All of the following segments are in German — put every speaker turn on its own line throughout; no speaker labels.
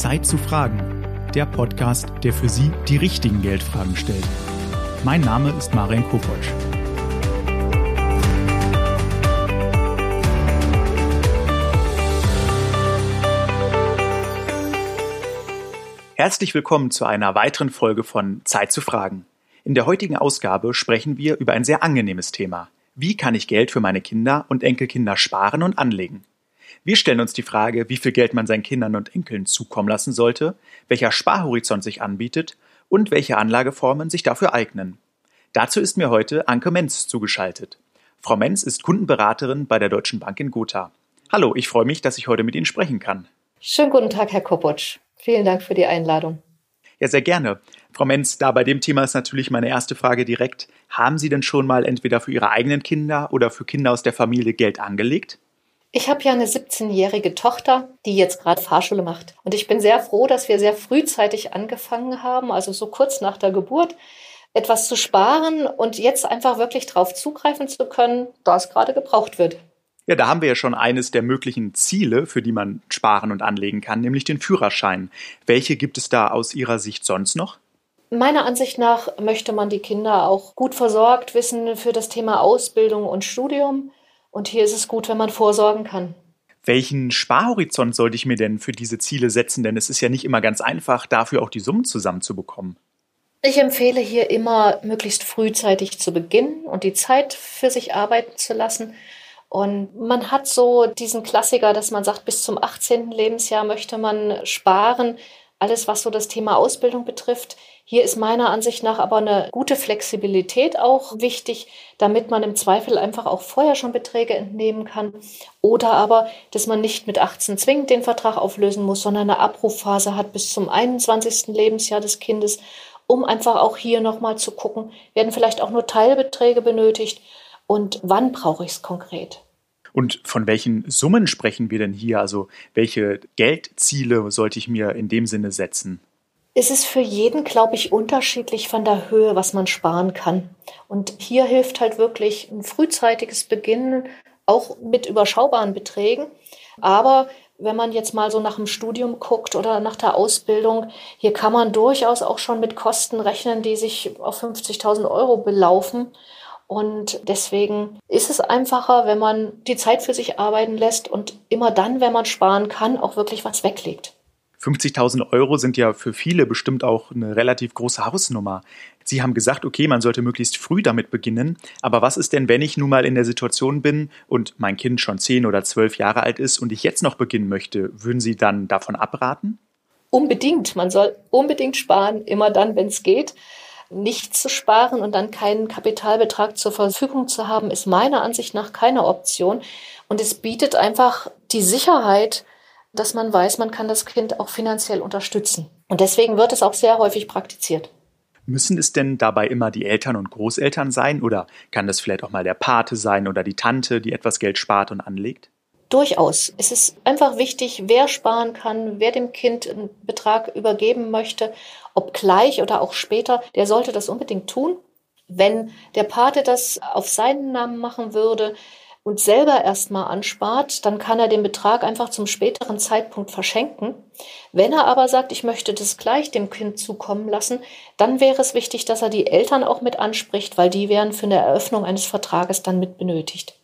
Zeit zu fragen, der Podcast, der für Sie die richtigen Geldfragen stellt. Mein Name ist Marian Kopotsch. Herzlich willkommen zu einer weiteren Folge von Zeit zu fragen. In der heutigen Ausgabe sprechen wir über ein sehr angenehmes Thema. Wie kann ich Geld für meine Kinder und Enkelkinder sparen und anlegen? Wir stellen uns die Frage, wie viel Geld man seinen Kindern und Enkeln zukommen lassen sollte, welcher Sparhorizont sich anbietet und welche Anlageformen sich dafür eignen. Dazu ist mir heute Anke Menz zugeschaltet. Frau Menz ist Kundenberaterin bei der Deutschen Bank in Gotha. Hallo, ich freue mich, dass ich heute mit Ihnen sprechen kann.
Schönen guten Tag, Herr Koputsch. Vielen Dank für die Einladung.
Ja, sehr gerne. Frau Menz, da bei dem Thema ist natürlich meine erste Frage direkt. Haben Sie denn schon mal entweder für Ihre eigenen Kinder oder für Kinder aus der Familie Geld angelegt?
Ich habe ja eine 17-jährige Tochter, die jetzt gerade Fahrschule macht. Und ich bin sehr froh, dass wir sehr frühzeitig angefangen haben, also so kurz nach der Geburt, etwas zu sparen und jetzt einfach wirklich darauf zugreifen zu können, da es gerade gebraucht wird.
Ja, da haben wir ja schon eines der möglichen Ziele, für die man sparen und anlegen kann, nämlich den Führerschein. Welche gibt es da aus Ihrer Sicht sonst noch?
Meiner Ansicht nach möchte man die Kinder auch gut versorgt wissen für das Thema Ausbildung und Studium. Und hier ist es gut, wenn man vorsorgen kann.
Welchen Sparhorizont sollte ich mir denn für diese Ziele setzen? Denn es ist ja nicht immer ganz einfach, dafür auch die Summen zusammenzubekommen.
Ich empfehle hier immer, möglichst frühzeitig zu beginnen und die Zeit für sich arbeiten zu lassen. Und man hat so diesen Klassiker, dass man sagt, bis zum 18. Lebensjahr möchte man sparen. Alles, was so das Thema Ausbildung betrifft. Hier ist meiner Ansicht nach aber eine gute Flexibilität auch wichtig, damit man im Zweifel einfach auch vorher schon Beträge entnehmen kann. Oder aber, dass man nicht mit 18 zwingend den Vertrag auflösen muss, sondern eine Abrufphase hat bis zum 21. Lebensjahr des Kindes, um einfach auch hier nochmal zu gucken, werden vielleicht auch nur Teilbeträge benötigt und wann brauche ich es konkret.
Und von welchen Summen sprechen wir denn hier? Also welche Geldziele sollte ich mir in dem Sinne setzen?
Es ist für jeden, glaube ich, unterschiedlich von der Höhe, was man sparen kann. Und hier hilft halt wirklich ein frühzeitiges Beginnen, auch mit überschaubaren Beträgen. Aber wenn man jetzt mal so nach dem Studium guckt oder nach der Ausbildung, hier kann man durchaus auch schon mit Kosten rechnen, die sich auf 50.000 Euro belaufen. Und deswegen ist es einfacher, wenn man die Zeit für sich arbeiten lässt und immer dann, wenn man sparen kann, auch wirklich was weglegt.
50.000 Euro sind ja für viele bestimmt auch eine relativ große Hausnummer. Sie haben gesagt, okay, man sollte möglichst früh damit beginnen. Aber was ist denn, wenn ich nun mal in der Situation bin und mein Kind schon 10 oder 12 Jahre alt ist und ich jetzt noch beginnen möchte? Würden Sie dann davon abraten?
Unbedingt. Man soll unbedingt sparen, immer dann, wenn es geht. Nicht zu sparen und dann keinen Kapitalbetrag zur Verfügung zu haben, ist meiner Ansicht nach keine Option. Und es bietet einfach die Sicherheit, dass man weiß, man kann das Kind auch finanziell unterstützen. Und deswegen wird es auch sehr häufig praktiziert.
Müssen es denn dabei immer die Eltern und Großeltern sein oder kann das vielleicht auch mal der Pate sein oder die Tante, die etwas Geld spart und anlegt?
Durchaus. Es ist einfach wichtig, wer sparen kann, wer dem Kind einen Betrag übergeben möchte, ob gleich oder auch später, der sollte das unbedingt tun. Wenn der Pate das auf seinen Namen machen würde, und selber erstmal anspart, dann kann er den Betrag einfach zum späteren Zeitpunkt verschenken. Wenn er aber sagt, ich möchte das gleich dem Kind zukommen lassen, dann wäre es wichtig, dass er die Eltern auch mit anspricht, weil die wären für eine Eröffnung eines Vertrages dann mit benötigt.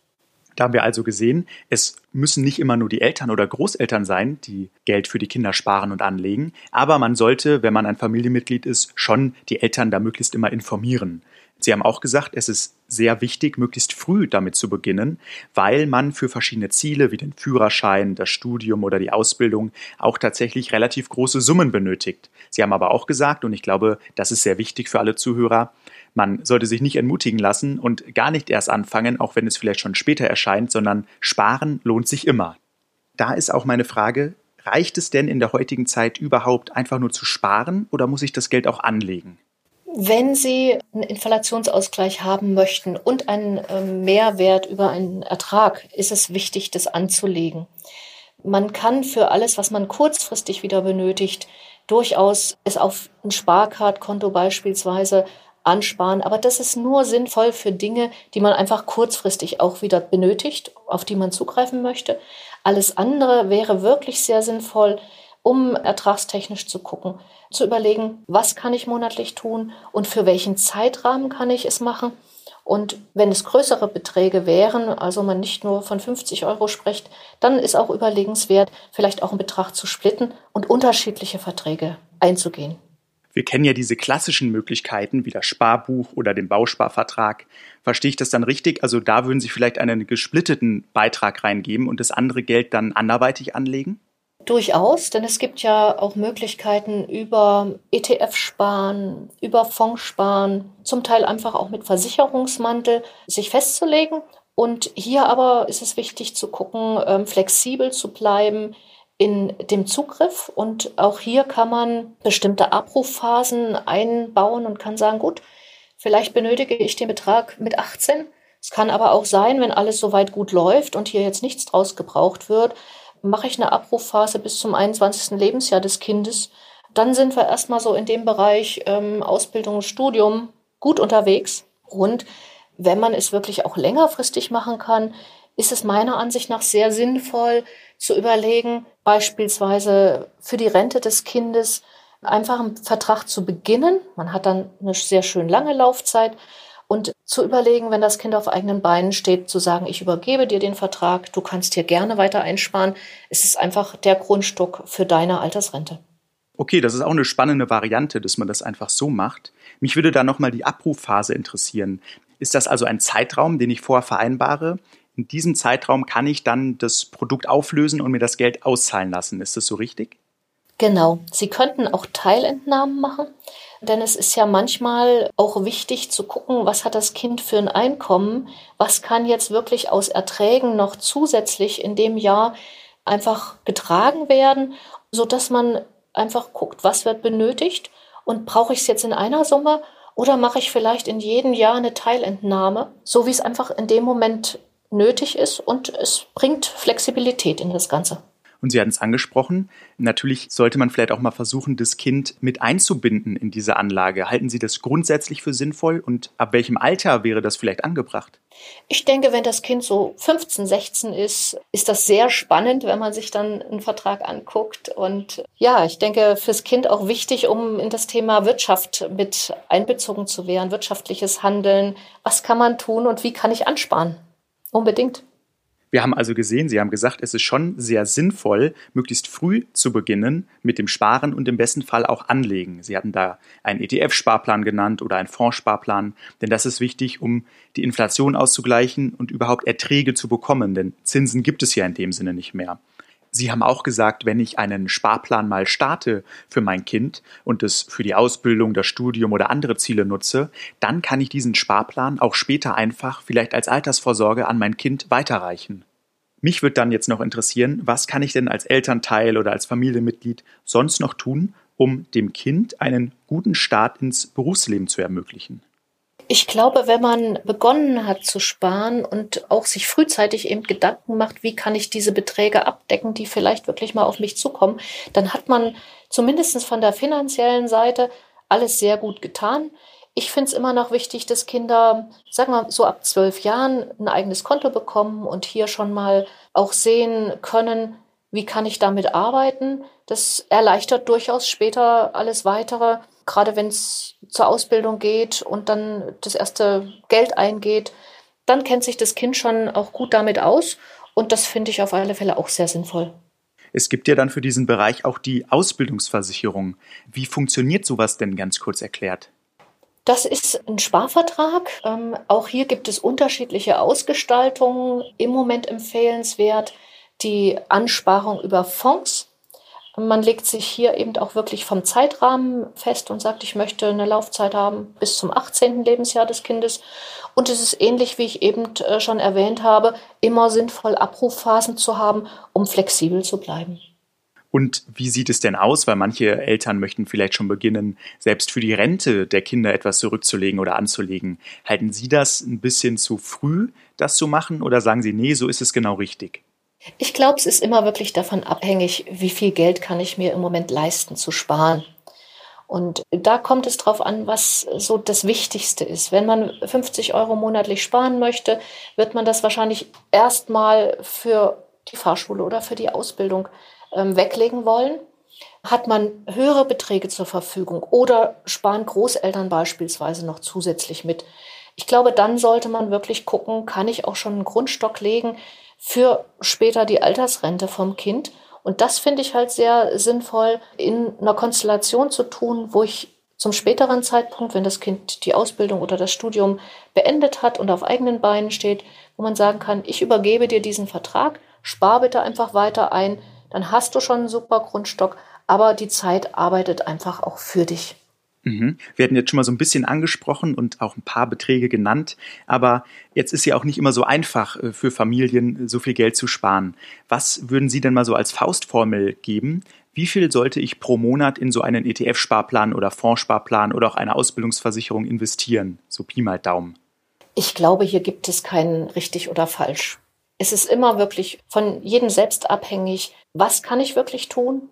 Da haben wir also gesehen, es müssen nicht immer nur die Eltern oder Großeltern sein, die Geld für die Kinder sparen und anlegen, aber man sollte, wenn man ein Familienmitglied ist, schon die Eltern da möglichst immer informieren. Sie haben auch gesagt, es ist sehr wichtig, möglichst früh damit zu beginnen, weil man für verschiedene Ziele wie den Führerschein, das Studium oder die Ausbildung auch tatsächlich relativ große Summen benötigt. Sie haben aber auch gesagt, und ich glaube, das ist sehr wichtig für alle Zuhörer, man sollte sich nicht entmutigen lassen und gar nicht erst anfangen, auch wenn es vielleicht schon später erscheint, sondern sparen lohnt sich immer. Da ist auch meine Frage, reicht es denn in der heutigen Zeit überhaupt einfach nur zu sparen oder muss ich das Geld auch anlegen?
Wenn Sie einen Inflationsausgleich haben möchten und einen ähm, Mehrwert über einen Ertrag, ist es wichtig, das anzulegen. Man kann für alles, was man kurzfristig wieder benötigt, durchaus es auf ein Sparkartkonto beispielsweise ansparen. Aber das ist nur sinnvoll für Dinge, die man einfach kurzfristig auch wieder benötigt, auf die man zugreifen möchte. Alles andere wäre wirklich sehr sinnvoll, um ertragstechnisch zu gucken, zu überlegen, was kann ich monatlich tun und für welchen Zeitrahmen kann ich es machen. Und wenn es größere Beträge wären, also man nicht nur von 50 Euro spricht, dann ist auch überlegenswert, vielleicht auch einen Betrag zu splitten und unterschiedliche Verträge einzugehen.
Wir kennen ja diese klassischen Möglichkeiten wie das Sparbuch oder den Bausparvertrag. Verstehe ich das dann richtig? Also da würden Sie vielleicht einen gesplitteten Beitrag reingeben und das andere Geld dann anderweitig anlegen?
Durchaus, denn es gibt ja auch Möglichkeiten über ETF sparen, über Fonds sparen, zum Teil einfach auch mit Versicherungsmantel sich festzulegen. Und hier aber ist es wichtig zu gucken, ähm, flexibel zu bleiben in dem Zugriff. Und auch hier kann man bestimmte Abruffphasen einbauen und kann sagen, gut, vielleicht benötige ich den Betrag mit 18. Es kann aber auch sein, wenn alles soweit gut läuft und hier jetzt nichts draus gebraucht wird, mache ich eine Abrufphase bis zum 21. Lebensjahr des Kindes. Dann sind wir erstmal so in dem Bereich ähm, Ausbildung und Studium gut unterwegs. Und wenn man es wirklich auch längerfristig machen kann, ist es meiner Ansicht nach sehr sinnvoll zu überlegen, beispielsweise für die Rente des Kindes einfach einen Vertrag zu beginnen. Man hat dann eine sehr schön lange Laufzeit und zu überlegen, wenn das Kind auf eigenen Beinen steht, zu sagen, ich übergebe dir den Vertrag, du kannst hier gerne weiter einsparen. Es ist einfach der Grundstock für deine Altersrente.
Okay, das ist auch eine spannende Variante, dass man das einfach so macht. Mich würde da nochmal die Abrufphase interessieren. Ist das also ein Zeitraum, den ich vorher vereinbare? In diesem Zeitraum kann ich dann das Produkt auflösen und mir das Geld auszahlen lassen. Ist das so richtig?
Genau. Sie könnten auch Teilentnahmen machen. Denn es ist ja manchmal auch wichtig zu gucken, was hat das Kind für ein Einkommen, was kann jetzt wirklich aus Erträgen noch zusätzlich in dem Jahr einfach getragen werden, so dass man einfach guckt, was wird benötigt und brauche ich es jetzt in einer Summe oder mache ich vielleicht in jedem Jahr eine Teilentnahme, so wie es einfach in dem Moment nötig ist und es bringt Flexibilität in das Ganze.
Und Sie hatten es angesprochen, natürlich sollte man vielleicht auch mal versuchen, das Kind mit einzubinden in diese Anlage. Halten Sie das grundsätzlich für sinnvoll und ab welchem Alter wäre das vielleicht angebracht?
Ich denke, wenn das Kind so 15, 16 ist, ist das sehr spannend, wenn man sich dann einen Vertrag anguckt. Und ja, ich denke, fürs Kind auch wichtig, um in das Thema Wirtschaft mit einbezogen zu werden, wirtschaftliches Handeln. Was kann man tun und wie kann ich ansparen? Unbedingt.
Wir haben also gesehen, Sie haben gesagt, es ist schon sehr sinnvoll, möglichst früh zu beginnen mit dem Sparen und im besten Fall auch anlegen. Sie hatten da einen ETF-Sparplan genannt oder einen Fondssparplan, denn das ist wichtig, um die Inflation auszugleichen und überhaupt Erträge zu bekommen, denn Zinsen gibt es ja in dem Sinne nicht mehr. Sie haben auch gesagt, wenn ich einen Sparplan mal starte für mein Kind und es für die Ausbildung, das Studium oder andere Ziele nutze, dann kann ich diesen Sparplan auch später einfach vielleicht als Altersvorsorge an mein Kind weiterreichen. Mich würde dann jetzt noch interessieren, was kann ich denn als Elternteil oder als Familienmitglied sonst noch tun, um dem Kind einen guten Start ins Berufsleben zu ermöglichen?
Ich glaube, wenn man begonnen hat zu sparen und auch sich frühzeitig eben Gedanken macht, wie kann ich diese Beträge abdecken, die vielleicht wirklich mal auf mich zukommen, dann hat man zumindest von der finanziellen Seite alles sehr gut getan. Ich finde es immer noch wichtig, dass Kinder, sagen wir so ab zwölf Jahren, ein eigenes Konto bekommen und hier schon mal auch sehen können, wie kann ich damit arbeiten. Das erleichtert durchaus später alles weitere gerade wenn es zur Ausbildung geht und dann das erste Geld eingeht, dann kennt sich das Kind schon auch gut damit aus. Und das finde ich auf alle Fälle auch sehr sinnvoll.
Es gibt ja dann für diesen Bereich auch die Ausbildungsversicherung. Wie funktioniert sowas denn ganz kurz erklärt?
Das ist ein Sparvertrag. Ähm, auch hier gibt es unterschiedliche Ausgestaltungen. Im Moment empfehlenswert die Ansparung über Fonds. Man legt sich hier eben auch wirklich vom Zeitrahmen fest und sagt, ich möchte eine Laufzeit haben bis zum 18. Lebensjahr des Kindes. Und es ist ähnlich, wie ich eben äh, schon erwähnt habe, immer sinnvoll Abruffphasen zu haben, um flexibel zu bleiben.
Und wie sieht es denn aus? Weil manche Eltern möchten vielleicht schon beginnen, selbst für die Rente der Kinder etwas zurückzulegen oder anzulegen. Halten Sie das ein bisschen zu früh, das zu machen? Oder sagen Sie, nee, so ist es genau richtig?
Ich glaube, es ist immer wirklich davon abhängig, wie viel Geld kann ich mir im Moment leisten zu sparen. Und da kommt es darauf an, was so das Wichtigste ist. Wenn man 50 Euro monatlich sparen möchte, wird man das wahrscheinlich erstmal für die Fahrschule oder für die Ausbildung ähm, weglegen wollen. hat man höhere Beträge zur Verfügung oder sparen Großeltern beispielsweise noch zusätzlich mit. Ich glaube, dann sollte man wirklich gucken, kann ich auch schon einen Grundstock legen für später die Altersrente vom Kind. Und das finde ich halt sehr sinnvoll in einer Konstellation zu tun, wo ich zum späteren Zeitpunkt, wenn das Kind die Ausbildung oder das Studium beendet hat und auf eigenen Beinen steht, wo man sagen kann, ich übergebe dir diesen Vertrag, spar bitte einfach weiter ein, dann hast du schon einen super Grundstock, aber die Zeit arbeitet einfach auch für dich.
Mhm. Wir hatten jetzt schon mal so ein bisschen angesprochen und auch ein paar Beträge genannt, aber jetzt ist ja auch nicht immer so einfach äh, für Familien, so viel Geld zu sparen. Was würden Sie denn mal so als Faustformel geben? Wie viel sollte ich pro Monat in so einen ETF-Sparplan oder Fondssparplan oder auch eine Ausbildungsversicherung investieren? So Pi mal Daumen.
Ich glaube, hier gibt es kein richtig oder falsch. Es ist immer wirklich von jedem selbst abhängig, was kann ich wirklich tun?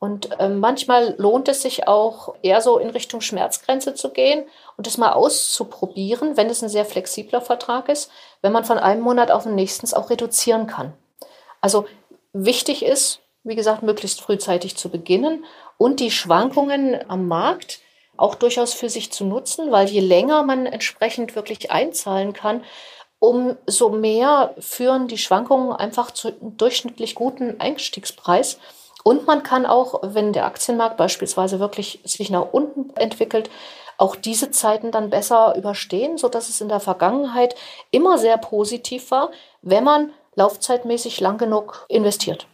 Und äh, manchmal lohnt es sich auch eher so in Richtung Schmerzgrenze zu gehen und es mal auszuprobieren, wenn es ein sehr flexibler Vertrag ist, wenn man von einem Monat auf den nächsten auch reduzieren kann. Also wichtig ist, wie gesagt, möglichst frühzeitig zu beginnen und die Schwankungen am Markt auch durchaus für sich zu nutzen, weil je länger man entsprechend wirklich einzahlen kann, umso mehr führen die Schwankungen einfach zu einem durchschnittlich guten Einstiegspreis. Und man kann auch, wenn der Aktienmarkt beispielsweise wirklich sich nach unten entwickelt, auch diese Zeiten dann besser überstehen, so dass es in der Vergangenheit immer sehr positiv war, wenn man laufzeitmäßig lang genug investiert.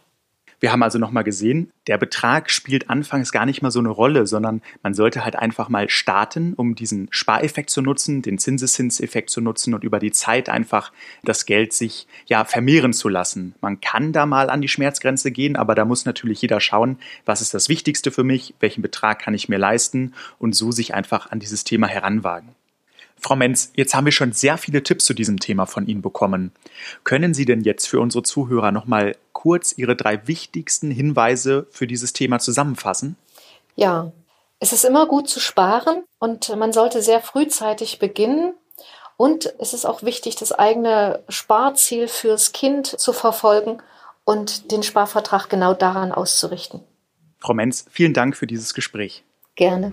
Wir haben also nochmal gesehen, der Betrag spielt anfangs gar nicht mal so eine Rolle, sondern man sollte halt einfach mal starten, um diesen Spareffekt zu nutzen, den Zinseszinseffekt zu nutzen und über die Zeit einfach das Geld sich ja vermehren zu lassen. Man kann da mal an die Schmerzgrenze gehen, aber da muss natürlich jeder schauen, was ist das Wichtigste für mich, welchen Betrag kann ich mir leisten und so sich einfach an dieses Thema heranwagen. Frau Menz, jetzt haben wir schon sehr viele Tipps zu diesem Thema von Ihnen bekommen. Können Sie denn jetzt für unsere Zuhörer nochmal kurz Ihre drei wichtigsten Hinweise für dieses Thema zusammenfassen?
Ja, es ist immer gut zu sparen und man sollte sehr frühzeitig beginnen. Und es ist auch wichtig, das eigene Sparziel fürs Kind zu verfolgen und den Sparvertrag genau daran auszurichten.
Frau Menz, vielen Dank für dieses Gespräch.
Gerne.